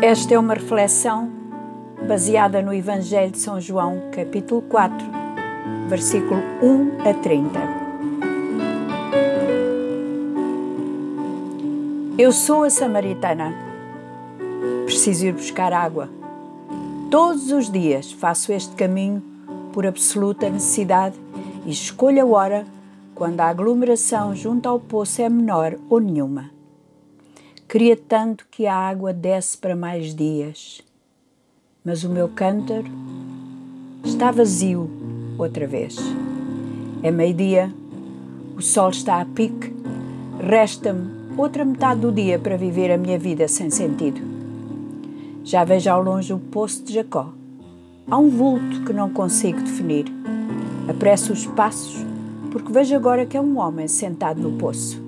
Esta é uma reflexão baseada no Evangelho de São João, capítulo 4, versículo 1 a 30. Eu sou a samaritana. Preciso ir buscar água. Todos os dias faço este caminho por absoluta necessidade e escolho a hora quando a aglomeração junto ao poço é menor ou nenhuma. Queria tanto que a água desse para mais dias, mas o meu cântaro está vazio outra vez. É meio-dia, o sol está a pique, resta-me outra metade do dia para viver a minha vida sem sentido. Já vejo ao longe o poço de Jacó. Há um vulto que não consigo definir. Apresso os passos porque vejo agora que é um homem sentado no poço.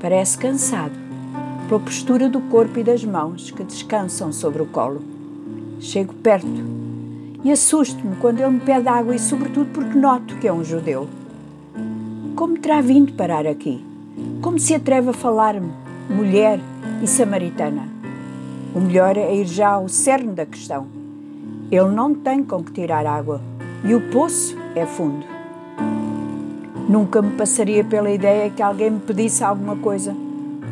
Parece cansado pela postura do corpo e das mãos que descansam sobre o colo. Chego perto e assusto-me quando ele me pede água e, sobretudo, porque noto que é um judeu. Como terá vindo parar aqui? Como se atreve a falar-me, mulher e samaritana? O melhor é ir já ao cerne da questão. Ele não tem com que tirar água e o poço é fundo. Nunca me passaria pela ideia que alguém me pedisse alguma coisa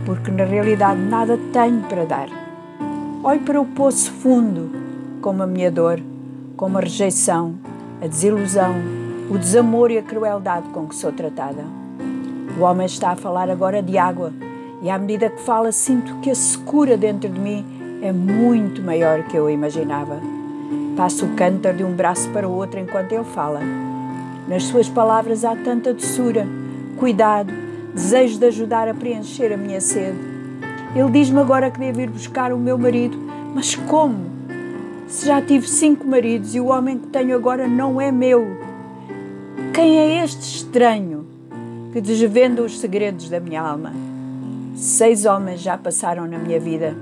porque na realidade nada tenho para dar. Olho para o poço fundo, como a minha dor, como a rejeição, a desilusão, o desamor e a crueldade com que sou tratada. O homem está a falar agora de água, e à medida que fala, sinto que a secura dentro de mim é muito maior que eu imaginava. Passo o cântaro de um braço para o outro enquanto ele fala. Nas suas palavras há tanta doçura, cuidado, desejo de ajudar a preencher a minha sede. Ele diz-me agora que devo ir buscar o meu marido, mas como? Se já tive cinco maridos e o homem que tenho agora não é meu. Quem é este estranho que desvenda os segredos da minha alma? Seis homens já passaram na minha vida,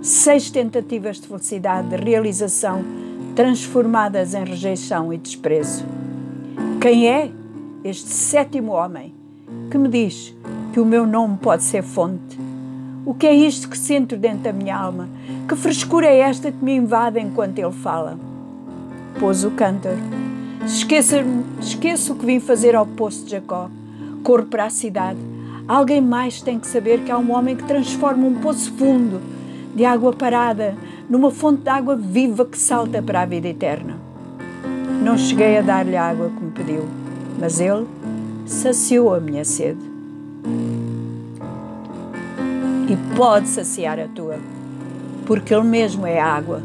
seis tentativas de felicidade, de realização, transformadas em rejeição e desprezo. Quem é este sétimo homem que me diz que o meu nome pode ser fonte. O que é isto que sinto dentro da minha alma? Que frescura é esta que me invade enquanto ele fala? Pôs o cântaro. Esqueço o que vim fazer ao poço de Jacó. Corro para a cidade. Alguém mais tem que saber que há um homem que transforma um poço fundo de água parada numa fonte de água viva que salta para a vida eterna. Não cheguei a dar-lhe a água que me pediu, mas ele saciou a minha sede. E pode saciar a tua, porque Ele mesmo é água.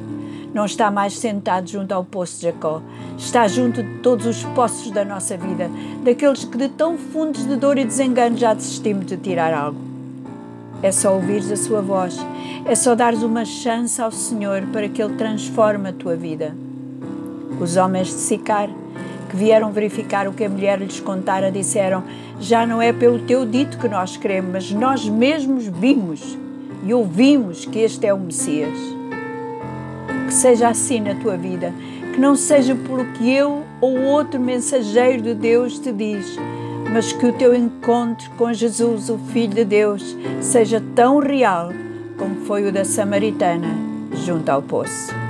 Não está mais sentado junto ao poço de Jacó, está junto de todos os poços da nossa vida, daqueles que de tão fundos de dor e desengano já desistimos de tirar algo. É só ouvires a sua voz, é só dares uma chance ao Senhor para que Ele transforme a tua vida. Os homens de Sicar que vieram verificar o que a mulher lhes contara, disseram: Já não é pelo teu dito que nós cremos, mas nós mesmos vimos e ouvimos que este é o Messias. Que seja assim na tua vida, que não seja pelo que eu ou outro mensageiro de Deus te diz, mas que o teu encontro com Jesus, o Filho de Deus, seja tão real como foi o da Samaritana junto ao poço.